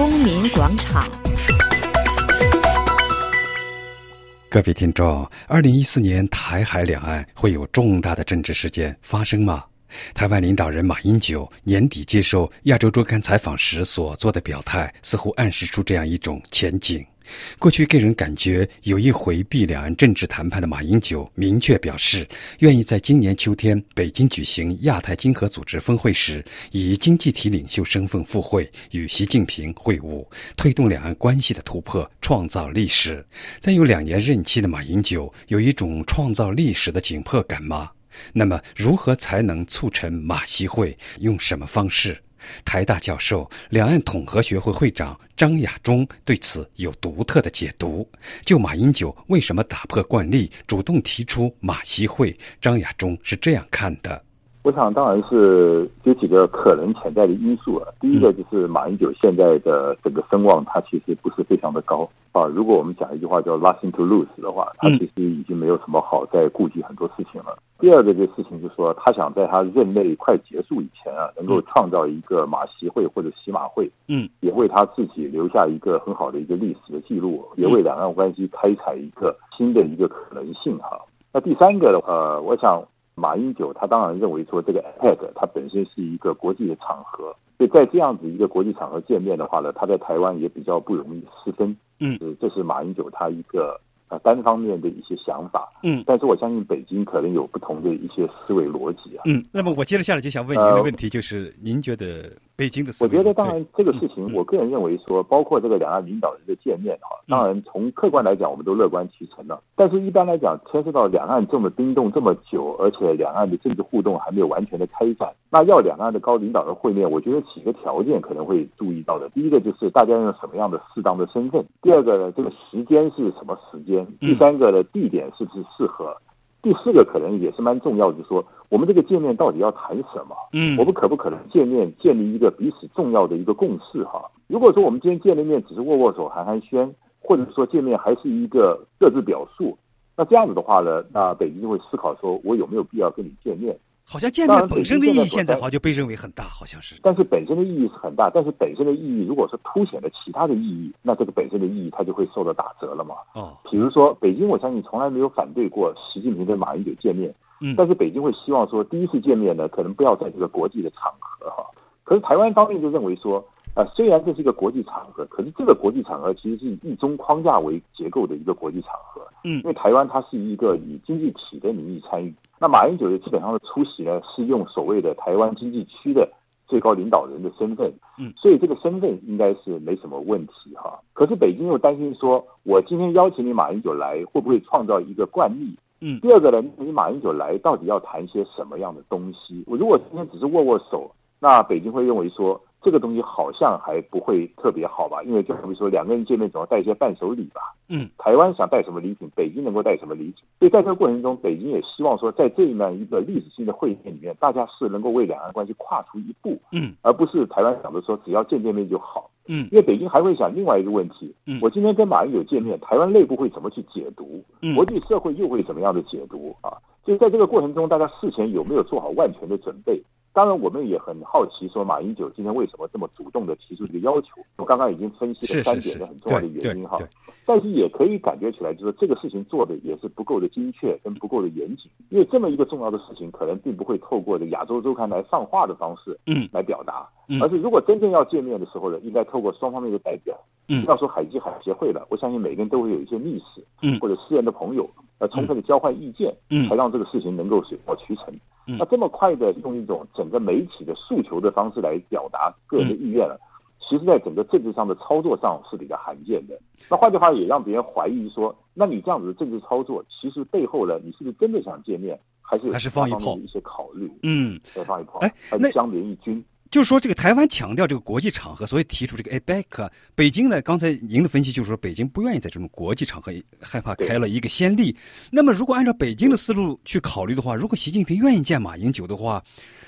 公民广场。各位听众，二零一四年台海两岸会有重大的政治事件发生吗？台湾领导人马英九年底接受《亚洲周刊》采访时所做的表态，似乎暗示出这样一种前景。过去给人感觉有意回避两岸政治谈判的马英九，明确表示愿意在今年秋天北京举行亚太经合组织峰会时，以经济体领袖身份赴会，与习近平会晤，推动两岸关系的突破，创造历史。再有两年任期的马英九，有一种创造历史的紧迫感吗？那么，如何才能促成马习会？用什么方式？台大教授、两岸统合学会会长张亚中对此有独特的解读。就马英九为什么打破惯例，主动提出马习会，张亚中是这样看的。我想，当然是有几个可能潜在的因素啊。第一个就是马英九现在的整个声望，他其实不是非常的高啊。如果我们讲一句话叫 “nothing to lose” 的话，他其实已经没有什么好再顾及很多事情了。第二个这事情就是说，他想在他任内快结束以前啊，能够创造一个马习会或者习马会，嗯，也为他自己留下一个很好的一个历史的记录，也为两岸关系开采一个新的一个可能性哈。那第三个的话，我想。马英九他当然认为说这个 APEC 它本身是一个国际的场合，所以在这样子一个国际场合见面的话呢，他在台湾也比较不容易失分。嗯，这是马英九他一个。啊，单方面的一些想法，嗯，但是我相信北京可能有不同的一些思维逻辑啊，嗯，那么我接着下来就想问您的问题，就是您觉得北京的？我觉得当然这个事情，我个人认为说，包括这个两岸领导人的见面哈，当然从客观来讲，我们都乐观其成了。但是一般来讲，牵涉到两岸这么冰冻这么久，而且两岸的政治互动还没有完全的开展，那要两岸的高领导人会面，我觉得几个条件可能会注意到的。第一个就是大家用什么样的适当的身份；第二个呢，这个时间是什么时间；第三个的？地点是不是适合？第四个可能也是蛮重要的，就是说我们这个见面到底要谈什么？嗯，我们可不可能见面建立一个彼此重要的一个共识？哈，如果说我们今天见了面只是握握手寒寒暄，或者说见面还是一个各自表述，那这样子的话呢，那北京就会思考说，我有没有必要跟你见面？好像见面本身的意义现在好像就被认为很大，好像是。但是本身的意义是很大，但是本身的意义如果说凸显了其他的意义，那这个本身的意义它就会受到打折了嘛。哦，比如说北京，我相信从来没有反对过习近平跟马英九见面，嗯，但是北京会希望说第一次见面呢，可能不要在这个国际的场合哈。可是台湾方面就认为说。啊，虽然这是一个国际场合，可是这个国际场合其实是以一中框架为结构的一个国际场合。嗯，因为台湾它是一个以经济体的名义参与，那马英九的基本上的出席呢，是用所谓的台湾经济区的最高领导人的身份。嗯，所以这个身份应该是没什么问题哈。可是北京又担心说，我今天邀请你马英九来，会不会创造一个惯例？嗯，第二个呢，你马英九来到底要谈些什么样的东西？我如果今天只是握握手，那北京会认为说。这个东西好像还不会特别好吧，因为就比如说两个人见面总要带一些伴手礼吧。嗯，台湾想带什么礼品，北京能够带什么礼品，所以在这个过程中，北京也希望说，在这样一个历史性的会面里面，大家是能够为两岸关系跨出一步。嗯，而不是台湾想着说只要见见面就好。嗯，因为北京还会想另外一个问题。嗯，我今天跟马英九见面，台湾内部会怎么去解读？嗯，国际社会又会怎么样的解读啊？所以在这个过程中，大家事前有没有做好万全的准备？当然，我们也很好奇，说马英九今天为什么这么主动的提出这个要求？我刚刚已经分析了三点的很重要的原因哈。但是也可以感觉起来，就是这个事情做的也是不够的精确，跟不够的严谨。因为这么一个重要的事情，可能并不会透过这亚洲周刊来上话的方式，嗯，来表达，嗯，而是如果真正要见面的时候呢，应该透过双方面的代表，嗯，要说海基海协会了，我相信每个人都会有一些密使，嗯，或者私人的朋友，呃，充分的交换意见，嗯，才让这个事情能够水到渠成。那这么快的用一种整个媒体的诉求的方式来表达个人的意愿了，其实在整个政治上的操作上是比较罕见的。那换句话也让别人怀疑说，那你这样子的政治操作，其实背后呢，你是不是真的想见面，还是还是放一炮一些考虑？嗯，再放一炮，哎，那相连一军。就是说，这个台湾强调这个国际场合，所以提出这个 APEC。北京呢，刚才您的分析就是说，北京不愿意在这种国际场合，害怕开了一个先例。那么，如果按照北京的思路去考虑的话，如果习近平愿意见马英九的话，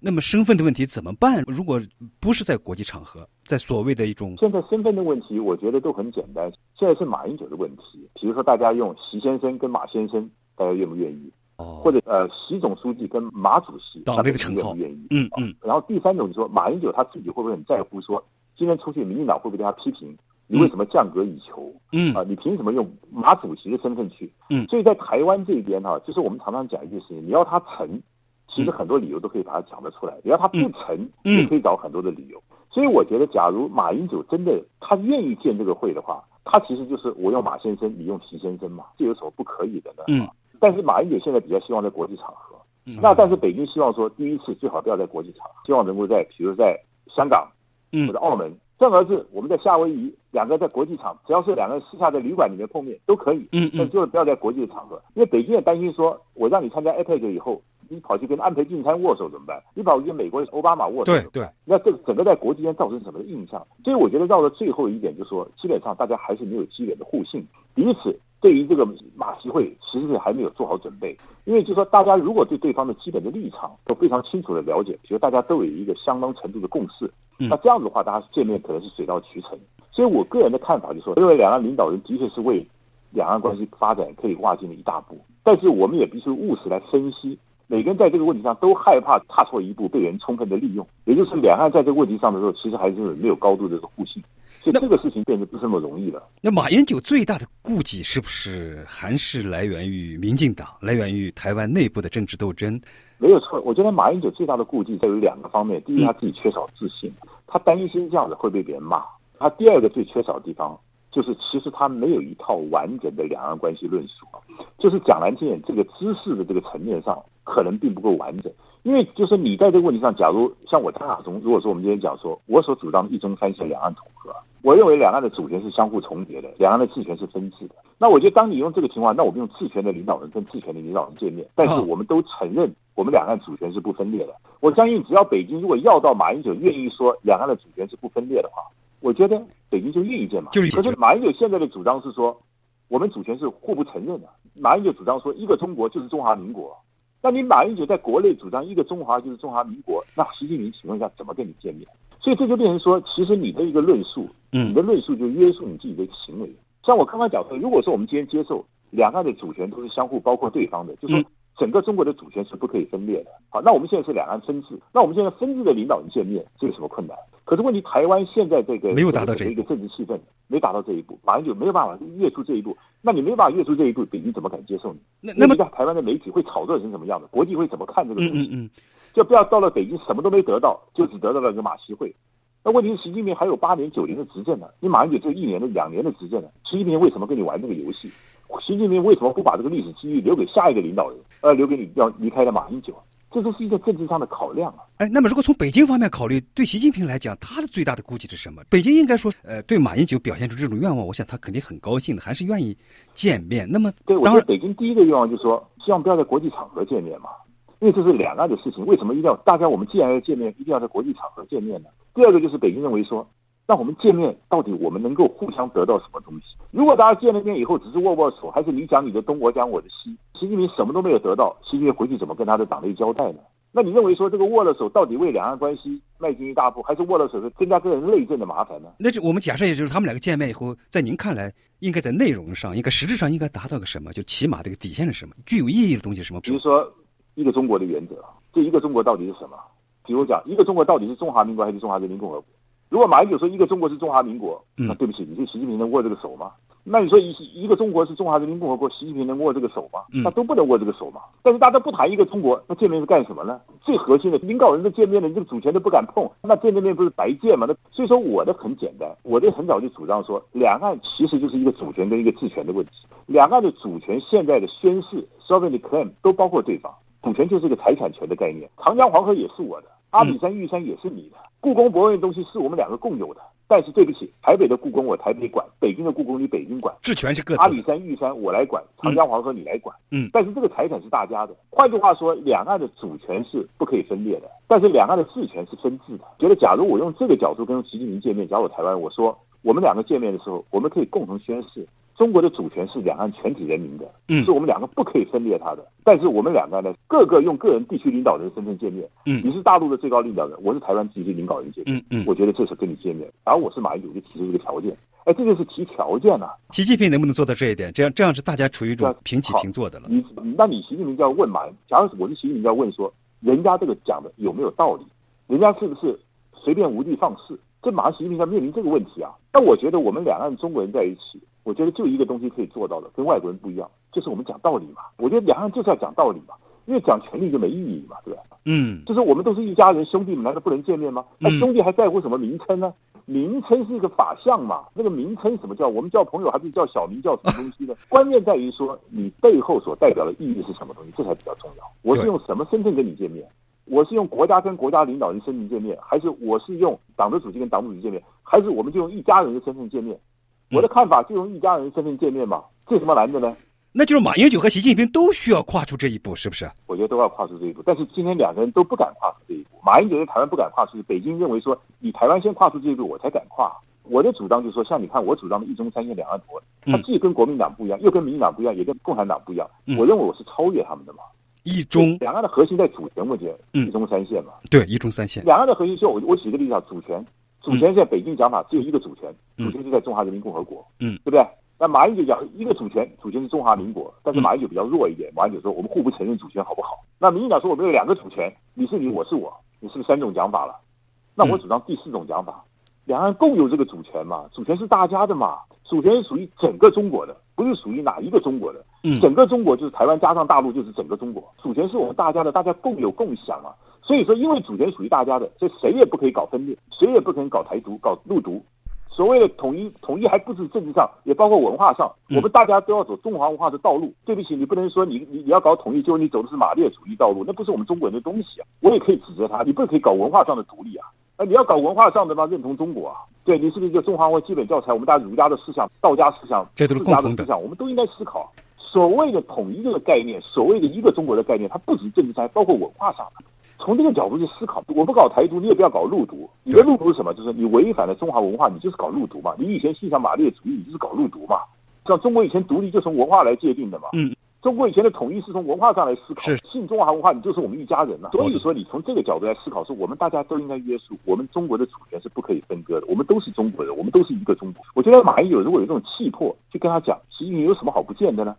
那么身份的问题怎么办？如果不是在国际场合，在所谓的一种现在身份的问题，我觉得都很简单。现在是马英九的问题，比如说大家用习先生跟马先生，大家愿不愿意？哦，或者呃，习总书记跟马主席，党内的称号愿意？嗯嗯。然后第三种就是说，马英九他自己会不会很在乎说今天出去，民进党会不会对他批评？你为什么降格以求？嗯啊，你凭什么用马主席的身份去？嗯所以在台湾这边哈、就是我们常常讲一件事情，你要他成，其实很多理由都可以把它讲得出来；你要他不成，嗯也可以找很多的理由。所以我觉得，假如马英九真的他愿意建这个会的话，他其实就是我用马先生，你用习先生嘛，这有什么不可以的呢？嗯但是马英九现在比较希望在国际场合，嗯。那但是北京希望说，第一次最好不要在国际场，希望能够在比如在香港嗯。或者澳门，正而是我们在夏威夷两个在国际场，只要是两个人私下在旅馆里面碰面都可以，但就是不要在国际的场合，因为北京也担心说，我让你参加 APEC 以后，你跑去跟安倍晋三握手怎么办？你跑去跟美国奥巴马握手，对对，那这整个在国际间造成什么印象？所以我觉得到了最后一点，就是说，基本上大家还是没有基本的互信，彼此对于这个马习会其实是还没有做好准备。因为就是说，大家如果对对方的基本的立场都非常清楚的了解，比如大家都有一个相当程度的共识，嗯那这样子的话，大家见面可能是水到渠成。所以我个人的看法就是说，认为两岸领导人的确是为两岸关系发展可以跨进了一大步，但是我们也必须务实来分析。每个人在这个问题上都害怕踏错一步被人充分的利用，也就是两岸在这个问题上的时候，其实还是没有高度的互信，所以那这个事情变得不是那么容易了。那马英九最大的顾忌是不是还是来源于民进党，来源于台湾内部的政治斗争？没有错，我觉得马英九最大的顾忌在于两个方面：第一，他自己缺少自信，他担心这样子会被别人骂；他第二个最缺少的地方就是，其实他没有一套完整的两岸关系论述，就是讲难听点，这个知识的这个层面上可能并不够完整。因为就是你在这个问题上，假如像我张亚中，如果说我们今天讲说，我所主张一中三线两岸统合，我认为两岸的主权是相互重叠的，两岸的治权是分治的。那我觉得当你用这个情况，那我们用治权的领导人跟治权的领导人见面，但是我们都承认我们两岸主权是不分裂的。我相信只要北京如果要到马英九愿意说两岸的主权是不分裂的话，我觉得北京就愿意见嘛。就是可是马英九现在的主张是说，我们主权是互不承认的。马英九主张说一个中国就是中华民国。那你马英九在国内主张一个中华就是中华民国，那习近平请问一下怎么跟你见面？所以这就变成说，其实你的一个论述，嗯你的论述就约束你自己的行为。像我刚刚讲说，如果说我们今天接受两岸的主权都是相互包括对方的，就说嗯整个中国的主权是不可以分裂的。好，那我们现在是两岸分治，那我们现在分治的领导人见面，这有什么困难？可是问题，台湾现在这个没有达到这一一个政治气氛，没达到这一步，马英九没有办法跃出这一步。那你没办法跃出这一步，北京怎么敢接受你？那那么台湾的媒体会炒作成什么样的？国际会怎么看这个东西？嗯嗯嗯，就不要到了北京什么都没得到，就只得到了一个马习会。那问题是习近平还有八年九年的执政呢，你马英九只有一年的两年的执政呢，习近平为什么跟你玩这个游戏？习近平为什么不把这个历史机遇留给下一个领导人，而留给你要离开的马英九？这都是一个政治上的考量啊。哎，那么如果从北京方面考虑，对习近平来讲，他的最大的估计是什么？北京应该说，呃，对马英九表现出这种愿望，我想他肯定很高兴的，还是愿意见面。那么，对，我北京第一个愿望就是说，希望不要在国际场合见面嘛，因为这是两岸的事情。为什么一定要大家我们既然要见面，一定要在国际场合见面呢？第二个就是北京认为说，那我们见面到底我们能够互相得到什么东西？如果大家见了面以后只是握握手，还是你讲你的东，我讲我的西，习近平什么都没有得到，习近平回去怎么跟他的党内交代呢？那你认为说这个握了手到底为两岸关系迈进一大步，还是握了手是增加个人内政的麻烦呢？那就我们假设，也就是他们两个见面以后，在您看来，应该在内容上，应该实质上应该达到个什么？就起码这个底线是什么？具有意义的东西是什么？比如说一个中国的原则，这一个中国到底是什么？比如讲，一个中国到底是中华民国还是中华人民共和国？如果马英九说一个中国是中华民国，嗯那对不起，你对习近平能握这个手吗？那你说一一个中国是中华人民共和国，习近平能握这个手吗？嗯那都不能握这个手嘛。但是大家不谈一个中国，那见面是干什么呢？最核心的领导人的见面了，你这个主权都不敢碰，那见这面不是白见吗？那所以说我的很简单，我的很早就主张说，两岸其实就是一个主权跟一个治权的问题。两岸的主权现在的宣誓 sovereignty claim 都包括对方，主权就是一个财产权的概念。长江黄河也是我的，阿里山玉山也是你的，故宫博物院东西是我们两个共有的。但是对不起，台北的故宫我台北管，北京的故宫你北京管，治权是各阿里。山玉山我来管，长江黄河你来管。嗯但是这个财产是大家的。换句话说，两岸的主权是不可以分裂的，但是两岸的治权是分治的。觉得假如我用这个角度跟习近平见面，假如我台湾，我说我们两个见面的时候，我们可以共同宣誓，中国的主权是两岸全体人民的，嗯是我们两个不可以分裂它的。但是我们两个呢，各个用个人地区领导人身份见面，嗯你是大陆的最高领导人，我是台湾地区领导人见面，嗯嗯，我觉得这是跟你见面，而我是马英九就提出这个条件，哎，这就是提条件啊。习近平能不能做到这一点？这样这样是大家处于一种平起平坐的了。你那你习近平就要问嘛？假如我是习近平，就要问说，人家这个讲的有没有道理？人家是不是随便无地放矢？这马上习近平要面临这个问题啊。那我觉得我们两岸中国人在一起，我觉得就一个东西可以做到的，跟外国人不一样，就是我们讲道理嘛。我觉得两岸就是要讲道理嘛，因为讲权力就没意义嘛，对吧？嗯，就是我们都是一家人，兄弟们难道不能见面吗？那兄弟还在乎什么名称呢？名称是一个法相嘛，那个名称什么叫？我们叫朋友还是叫小名叫什么东西呢？关键在于说你背后所代表的意义是什么东西，这才比较重要。我是用什么身份跟你见面？我是用国家跟国家领导人身份见面，还是我是用党的主席跟党主席见面，还是我们就用一家人的身份见面？我的看法就用一家人身份见面嘛，这有什么难的呢？那就是马英九和习近平都需要跨出这一步，是不是？我觉得都要跨出这一步，但是今天两个人都不敢跨出这一步。马英九在台湾不敢跨出，北京认为说你台湾先跨出这一步，我才敢跨。我的主张就是说，像你看我主张的一中三线两岸国，它既跟国民党不一样，又跟民进党不一样，也跟共产党不一样。我认为我是超越他们的嘛。一中两岸的核心在主权问题，一中三线嘛。对，一中三线。两岸的核心就我我举个例子啊，主权，主权在北京讲法只有一个主权，主权就在中华人民共和国，嗯，对不对？那马英九讲一个主权，主权是中华民国，但是马英九比较弱一点。马英九说我们互不承认主权，好不好？那民进党说我们有两个主权，你是你，我是我，你是不是三种讲法了？那我主张第四种讲法，两岸共有这个主权嘛，主权是大家的嘛，主权是属于整个中国的，不是属于哪一个中国的。整个中国就是台湾加上大陆就是整个中国，主权是我们大家的，大家共有共享啊。所以说，因为主权属于大家的，所以谁也不可以搞分裂，谁也不可以搞台独、搞陆独。所谓的统一，统一还不止政治上，也包括文化上。我们大家都要走中华文化的道路。对不起，你不能说你你你要搞统一，就你走的是马列主义道路，那不是我们中国人的东西啊！我也可以指责他，你不可以搞文化上的独立啊！那你要搞文化上的嘛，认同中国啊？对你是不是一个中华文化基本教材？我们大家儒家的思想、道家思想、这都是共同的思想，我们都应该思考。所谓的统一这个概念，所谓的一个中国的概念，它不止政治上，包括文化上的。从这个角度去思考，我不搞台独，你也不要搞陆独。你的陆独是什么？就是你违反了中华文化，你就是搞陆独嘛。你以前信仰马列主义，你就是搞陆独嘛。像中国以前独立就从文化来界定的嘛。嗯。中国以前的统一是从文化上来思考。是。信中华文化，你就是我们一家人了。所以说，你从这个角度来思考，说我们大家都应该约束，我们中国的主权是不可以分割的。我们都是中国人，我们都是一个中国。我觉得马英九如果有这种气魄，去跟他讲，习近平有什么好不见的呢？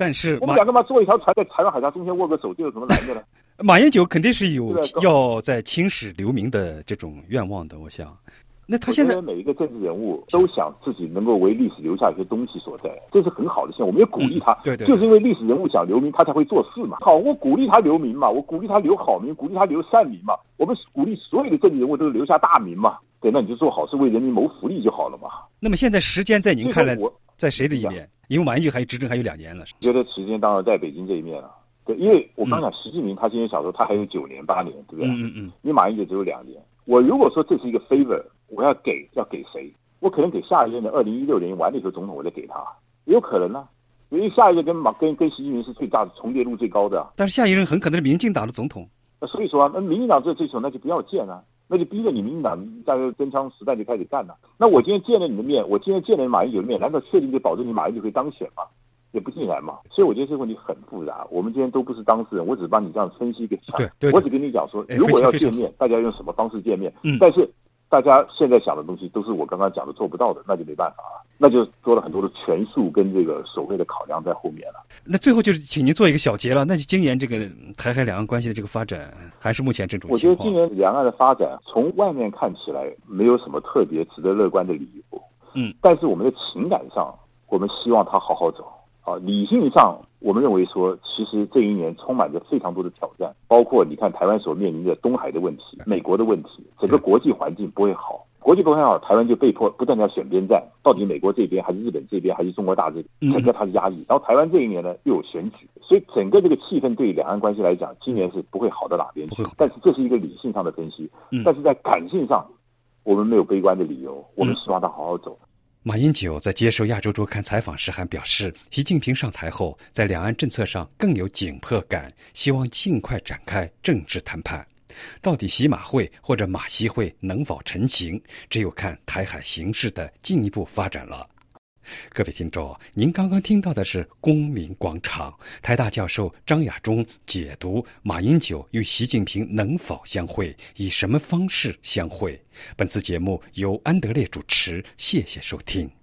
但是我们俩干嘛坐一条船在台湾海峡中间握个手，这有什么难的呢？马英九肯定是有要在青史留名的这种愿望的，我想。那他现在每一个政治人物都想自己能够为历史留下一些东西所在，这是很好的现象。我们要鼓励他，对对，就是因为历史人物想留名，他才会做事嘛。好，我鼓励他留名嘛，我鼓励他留好名，鼓励他留善名嘛。我们鼓励所有的政治人物都是留下大名嘛。对，那你就做好事，为人民谋福利就好了嘛。那么现在时间在您看来，在谁的一边？因为马英九还有执政还有两年了，觉得时间当然在北京这一面了。对，因为我刚讲习近平，他今天想说他还有九年八年，对不对？嗯嗯嗯。你马英九只有两年，我如果说这是一个 favor，我要给要给谁？我可能给下一任的二零一六年完了以后总统，我再给他，也有可能呢。因为下一任跟马跟跟习近平是最大的重叠度最高的。但是下一任很可能是民进党的总统。那所以说啊，那民进党这这种那就不要见了。那就逼着你民进党在真枪实弹就开始干了。那我今天见了你的面，我今天见了马英九的面，难道确定就保证你马英九会当选吗？也不尽然嘛。所以我觉得这个问题很复杂。我们今天都不是当事人，我只帮你这样分析给你对对。我只跟你讲说，如果要见面，大家用什么方式见面？嗯。但是大家现在想的东西都是我刚刚讲的做不到的，那就没办法了。那就做了很多的权术跟这个所谓的考量在后面了。那最后就是请您做一个小结了。那就今年这个台海两岸关系的这个发展，还是目前这种我觉得今年两岸的发展，从外面看起来没有什么特别值得乐观的理由。嗯。但是我们的情感上，我们希望它好好走。啊，理性上，我们认为说，其实这一年充满着非常多的挑战，包括你看台湾所面临的东海的问题、美国的问题，整个国际环境不会好。国际不会好，台湾就被迫不断的要选边站，到底美国这边还是日本这边还是中国大这边，整个它是压抑。然后台湾这一年呢又有选举，所以整个这个气氛对两岸关系来讲，今年是不会好到哪边去。但是这是一个理性上的分析，但是在感性上，我们没有悲观的理由，我们希望它好好走。马英九在接受《亚洲周刊》采访时还表示，习近平上台后，在两岸政策上更有紧迫感，希望尽快展开政治谈判。到底习马会或者马习会能否成型，只有看台海形势的进一步发展了。各位听众，您刚刚听到的是《公民广场》，台大教授张亚中解读马英九与习近平能否相会，以什么方式相会。本次节目由安德烈主持，谢谢收听。